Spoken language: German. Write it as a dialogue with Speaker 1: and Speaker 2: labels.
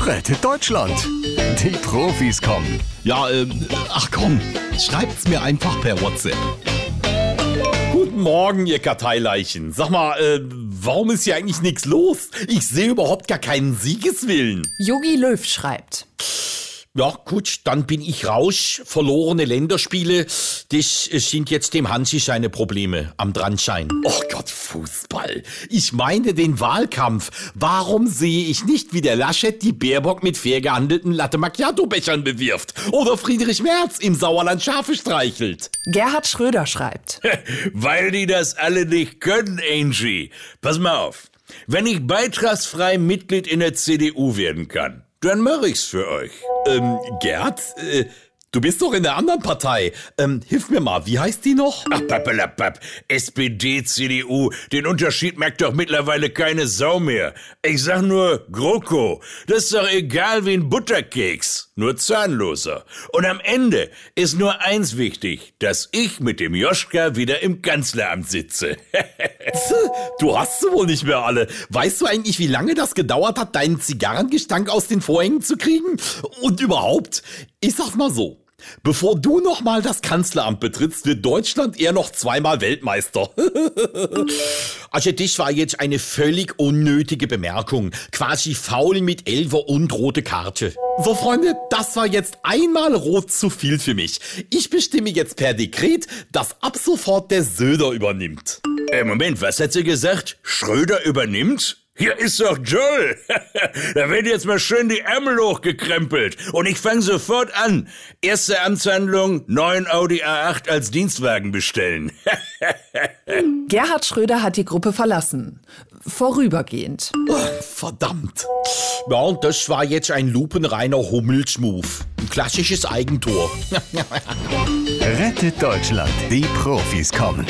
Speaker 1: Rettet Deutschland. Die Profis kommen.
Speaker 2: Ja, ähm, ach komm, schreibt's mir einfach per WhatsApp.
Speaker 3: Guten Morgen, ihr Karteileichen. Sag mal, äh, warum ist hier eigentlich nichts los? Ich sehe überhaupt gar keinen Siegeswillen.
Speaker 4: Yogi Löw schreibt.
Speaker 3: Ja, gut, dann bin ich rausch. Verlorene Länderspiele. Das sind jetzt dem Hansi seine Probleme am Dranschein. Oh Gott, Fußball. Ich meine den Wahlkampf. Warum sehe ich nicht, wie der Laschet die Baerbock mit fair gehandelten Latte Macchiato-Bechern bewirft? Oder Friedrich Merz im Sauerland Schafe streichelt?
Speaker 4: Gerhard Schröder schreibt.
Speaker 5: Weil die das alle nicht können, Angie. Pass mal auf. Wenn ich beitragsfrei Mitglied in der CDU werden kann, dann mach ich's für euch.
Speaker 3: Ähm, Gerd? Äh, du bist doch in der anderen Partei. Ähm, hilf mir mal, wie heißt die noch?
Speaker 5: Ach, pappelapapp. SPD, CDU. Den Unterschied merkt doch mittlerweile keine Sau mehr. Ich sag nur GroKo. Das ist doch egal wie ein Butterkeks. Nur zahnloser. Und am Ende ist nur eins wichtig, dass ich mit dem Joschka wieder im Kanzleramt sitze.
Speaker 3: du hast sie wohl nicht mehr alle. Weißt du eigentlich, wie lange das gedauert hat, deinen Zigarrengestank aus den Vorhängen zu kriegen? Und überhaupt, ich sag's mal so. Bevor du nochmal das Kanzleramt betrittst, wird Deutschland eher noch zweimal Weltmeister. also das war jetzt eine völlig unnötige Bemerkung. Quasi faul mit Elfer und rote Karte. So Freunde, das war jetzt einmal rot zu viel für mich. Ich bestimme jetzt per Dekret, dass ab sofort der Söder übernimmt.
Speaker 5: Äh, Moment, was hat sie gesagt? Schröder übernimmt? Hier ist doch Joel. da werden jetzt mal schön die Ärmel hochgekrempelt. Und ich fange sofort an. Erste Amtshandlung, neuen Audi A8 als Dienstwagen bestellen.
Speaker 4: Gerhard Schröder hat die Gruppe verlassen. Vorübergehend.
Speaker 3: Oh, verdammt. Ja, und das war jetzt ein lupenreiner Hummelschmuf. Ein klassisches Eigentor.
Speaker 1: Rettet Deutschland. Die Profis kommen.